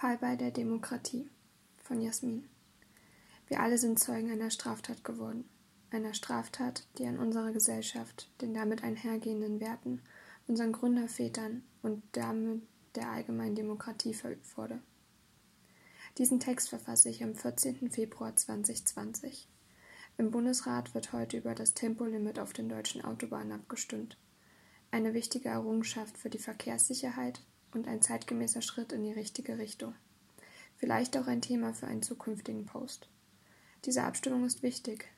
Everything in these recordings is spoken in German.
Fallbei der Demokratie von Jasmin. Wir alle sind Zeugen einer Straftat geworden. Einer Straftat, die an unserer Gesellschaft, den damit einhergehenden Werten, unseren Gründervätern und damit der allgemeinen Demokratie verübt wurde. Diesen Text verfasse ich am 14. Februar 2020. Im Bundesrat wird heute über das Tempolimit auf den deutschen Autobahnen abgestimmt. Eine wichtige Errungenschaft für die Verkehrssicherheit und ein zeitgemäßer Schritt in die richtige Richtung. Vielleicht auch ein Thema für einen zukünftigen Post. Diese Abstimmung ist wichtig.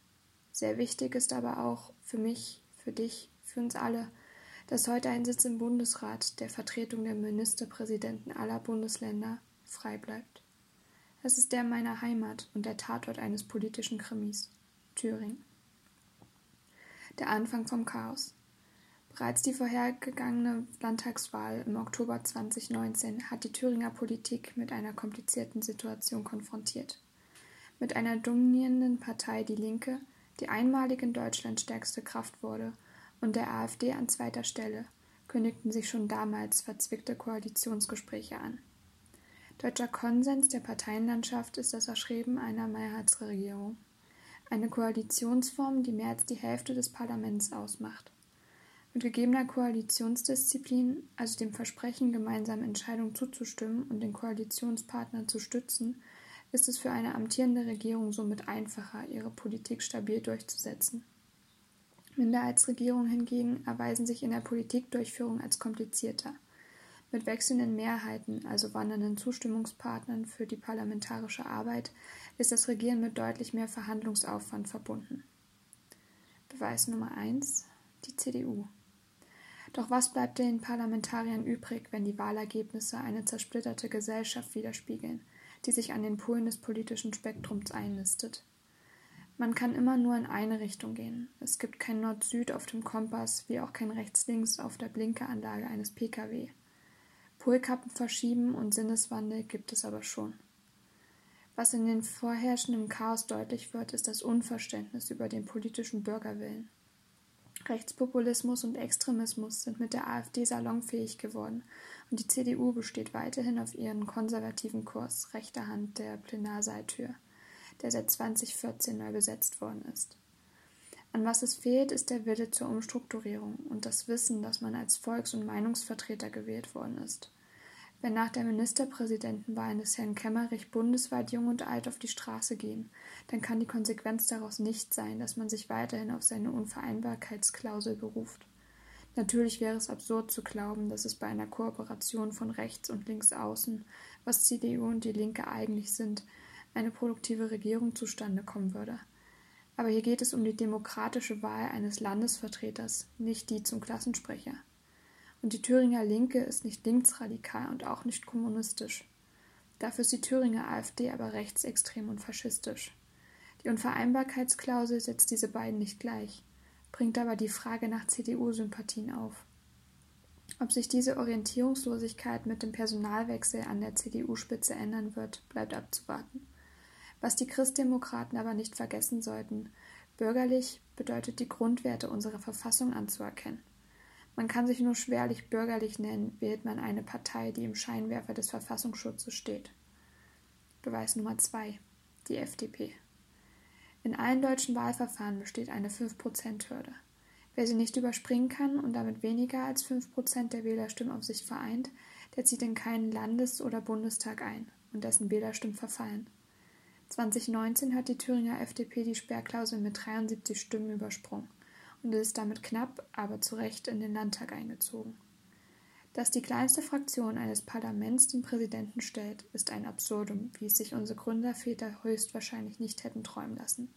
Sehr wichtig ist aber auch für mich, für dich, für uns alle, dass heute ein Sitz im Bundesrat der Vertretung der Ministerpräsidenten aller Bundesländer frei bleibt. Es ist der meiner Heimat und der Tatort eines politischen Krimis, Thüringen. Der Anfang vom Chaos. Bereits die vorhergegangene Landtagswahl im Oktober 2019 hat die Thüringer Politik mit einer komplizierten Situation konfrontiert. Mit einer dominierenden Partei Die Linke, die einmalig in Deutschland stärkste Kraft wurde, und der AfD an zweiter Stelle, kündigten sich schon damals verzwickte Koalitionsgespräche an. Deutscher Konsens der Parteienlandschaft ist das Erschreiben einer Mehrheitsregierung. Eine Koalitionsform, die mehr als die Hälfte des Parlaments ausmacht. Mit gegebener Koalitionsdisziplin, also dem Versprechen, gemeinsam Entscheidungen zuzustimmen und den Koalitionspartner zu stützen, ist es für eine amtierende Regierung somit einfacher, ihre Politik stabil durchzusetzen. Minderheitsregierungen hingegen erweisen sich in der Politikdurchführung als komplizierter. Mit wechselnden Mehrheiten, also wandernden Zustimmungspartnern für die parlamentarische Arbeit, ist das Regieren mit deutlich mehr Verhandlungsaufwand verbunden. Beweis Nummer 1. Die CDU. Doch was bleibt den Parlamentariern übrig, wenn die Wahlergebnisse eine zersplitterte Gesellschaft widerspiegeln, die sich an den Polen des politischen Spektrums einnistet? Man kann immer nur in eine Richtung gehen. Es gibt kein Nord-Süd auf dem Kompass, wie auch kein Rechts-Links auf der Blinkeranlage eines Pkw. Polkappen verschieben und Sinneswandel gibt es aber schon. Was in den vorherrschenden Chaos deutlich wird, ist das Unverständnis über den politischen Bürgerwillen. Rechtspopulismus und Extremismus sind mit der AfD salonfähig geworden und die CDU besteht weiterhin auf ihren konservativen Kurs rechter Hand der Plenarsaaltür, der seit 2014 neu besetzt worden ist. An was es fehlt, ist der Wille zur Umstrukturierung und das Wissen, dass man als Volks- und Meinungsvertreter gewählt worden ist. Wenn nach der Ministerpräsidentenwahl des Herrn Kemmerich bundesweit jung und alt auf die Straße gehen, dann kann die Konsequenz daraus nicht sein, dass man sich weiterhin auf seine Unvereinbarkeitsklausel beruft. Natürlich wäre es absurd zu glauben, dass es bei einer Kooperation von rechts und links außen, was CDU und die Linke eigentlich sind, eine produktive Regierung zustande kommen würde. Aber hier geht es um die demokratische Wahl eines Landesvertreters, nicht die zum Klassensprecher. Und die Thüringer Linke ist nicht linksradikal und auch nicht kommunistisch. Dafür ist die Thüringer AfD aber rechtsextrem und faschistisch. Die Unvereinbarkeitsklausel setzt diese beiden nicht gleich, bringt aber die Frage nach CDU-Sympathien auf. Ob sich diese Orientierungslosigkeit mit dem Personalwechsel an der CDU-Spitze ändern wird, bleibt abzuwarten. Was die Christdemokraten aber nicht vergessen sollten, bürgerlich bedeutet die Grundwerte unserer Verfassung anzuerkennen. Man kann sich nur schwerlich bürgerlich nennen, wählt man eine Partei, die im Scheinwerfer des Verfassungsschutzes steht. Beweis Nummer zwei: Die FDP. In allen deutschen Wahlverfahren besteht eine 5%-Hürde. Wer sie nicht überspringen kann und damit weniger als 5% der Wählerstimmen auf sich vereint, der zieht in keinen Landes- oder Bundestag ein und dessen Wählerstimmen verfallen. 2019 hat die Thüringer FDP die Sperrklausel mit 73 Stimmen übersprungen und ist damit knapp, aber zu Recht in den Landtag eingezogen. Dass die kleinste Fraktion eines Parlaments den Präsidenten stellt, ist ein Absurdum, wie es sich unsere Gründerväter höchstwahrscheinlich nicht hätten träumen lassen.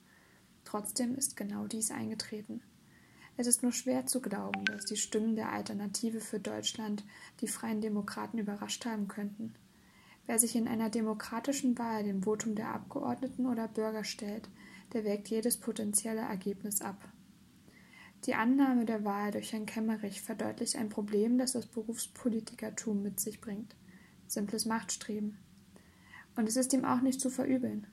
Trotzdem ist genau dies eingetreten. Es ist nur schwer zu glauben, dass die Stimmen der Alternative für Deutschland die freien Demokraten überrascht haben könnten. Wer sich in einer demokratischen Wahl dem Votum der Abgeordneten oder Bürger stellt, der wägt jedes potenzielle Ergebnis ab. Die Annahme der Wahl durch Herrn Kemmerich verdeutlicht ein Problem, das das Berufspolitikertum mit sich bringt. Simples Machtstreben. Und es ist ihm auch nicht zu verübeln.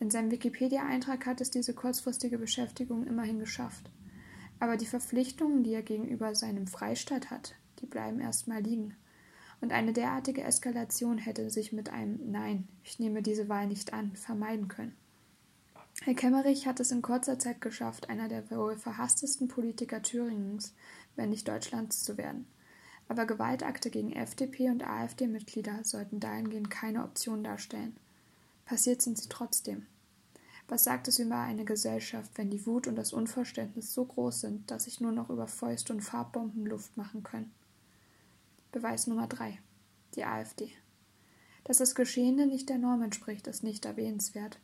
In seinem Wikipedia-Eintrag hat es diese kurzfristige Beschäftigung immerhin geschafft. Aber die Verpflichtungen, die er gegenüber seinem Freistaat hat, die bleiben erstmal liegen. Und eine derartige Eskalation hätte sich mit einem Nein, ich nehme diese Wahl nicht an, vermeiden können. Herr Kemmerich hat es in kurzer Zeit geschafft, einer der wohl verhasstesten Politiker Thüringens, wenn nicht Deutschlands, zu werden. Aber Gewaltakte gegen FDP und AfD-Mitglieder sollten dahingehend keine Option darstellen. Passiert sind sie trotzdem. Was sagt es über eine Gesellschaft, wenn die Wut und das Unverständnis so groß sind, dass sich nur noch über Fäuste und Farbbomben Luft machen können? Beweis Nummer drei: Die AfD. Dass das Geschehene nicht der Norm entspricht, ist nicht erwähnenswert.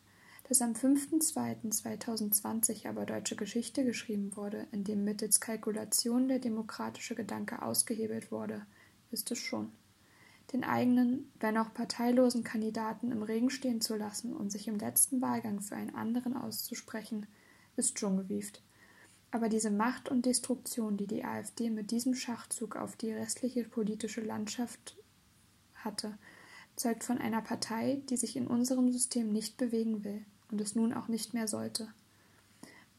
Dass am 5.2.2020 aber deutsche Geschichte geschrieben wurde, in dem mittels Kalkulation der demokratische Gedanke ausgehebelt wurde, ist es schon den eigenen, wenn auch parteilosen Kandidaten im Regen stehen zu lassen und sich im letzten Wahlgang für einen anderen auszusprechen, ist schon gewieft. Aber diese Macht und Destruktion, die die AfD mit diesem Schachzug auf die restliche politische Landschaft hatte, zeugt von einer Partei, die sich in unserem System nicht bewegen will und es nun auch nicht mehr sollte.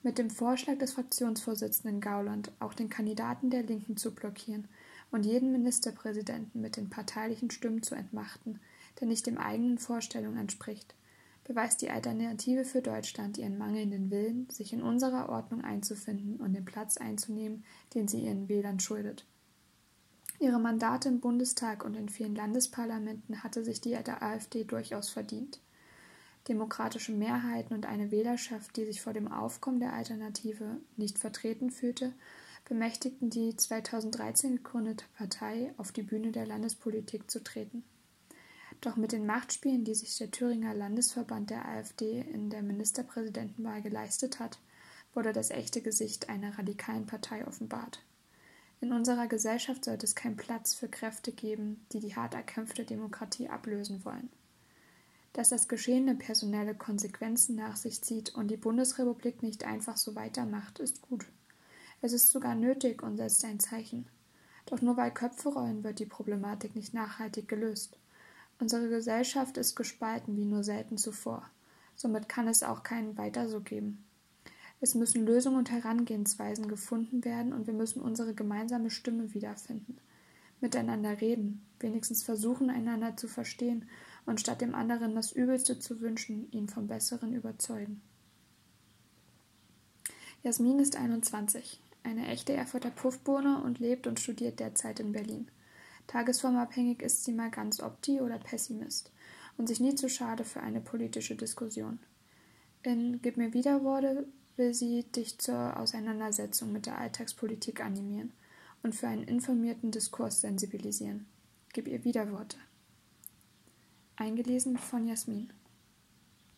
Mit dem Vorschlag des Fraktionsvorsitzenden Gauland, auch den Kandidaten der Linken zu blockieren, und jeden Ministerpräsidenten mit den parteilichen Stimmen zu entmachten, der nicht dem eigenen Vorstellungen entspricht, beweist die Alternative für Deutschland ihren mangelnden Willen, sich in unserer Ordnung einzufinden und den Platz einzunehmen, den sie ihren Wählern schuldet. Ihre Mandate im Bundestag und in vielen Landesparlamenten hatte sich die AfD durchaus verdient. Demokratische Mehrheiten und eine Wählerschaft, die sich vor dem Aufkommen der Alternative nicht vertreten fühlte, bemächtigten die 2013 gegründete Partei, auf die Bühne der Landespolitik zu treten. Doch mit den Machtspielen, die sich der Thüringer Landesverband der AfD in der Ministerpräsidentenwahl geleistet hat, wurde das echte Gesicht einer radikalen Partei offenbart. In unserer Gesellschaft sollte es keinen Platz für Kräfte geben, die die hart erkämpfte Demokratie ablösen wollen. Dass das Geschehene personelle Konsequenzen nach sich zieht und die Bundesrepublik nicht einfach so weitermacht, ist gut. Es ist sogar nötig und setzt ein Zeichen. Doch nur weil Köpfe rollen, wird die Problematik nicht nachhaltig gelöst. Unsere Gesellschaft ist gespalten wie nur selten zuvor. Somit kann es auch keinen Weiter so geben. Es müssen Lösungen und Herangehensweisen gefunden werden und wir müssen unsere gemeinsame Stimme wiederfinden. Miteinander reden, wenigstens versuchen, einander zu verstehen und statt dem anderen das Übelste zu wünschen, ihn vom Besseren überzeugen. Jasmin ist 21 eine echte Erfurter Puffbohne und lebt und studiert derzeit in Berlin. Tagesformabhängig ist sie mal ganz Opti oder Pessimist und sich nie zu schade für eine politische Diskussion. In Gib mir Widerworte will sie dich zur Auseinandersetzung mit der Alltagspolitik animieren und für einen informierten Diskurs sensibilisieren. Gib ihr Widerworte. Eingelesen von Jasmin.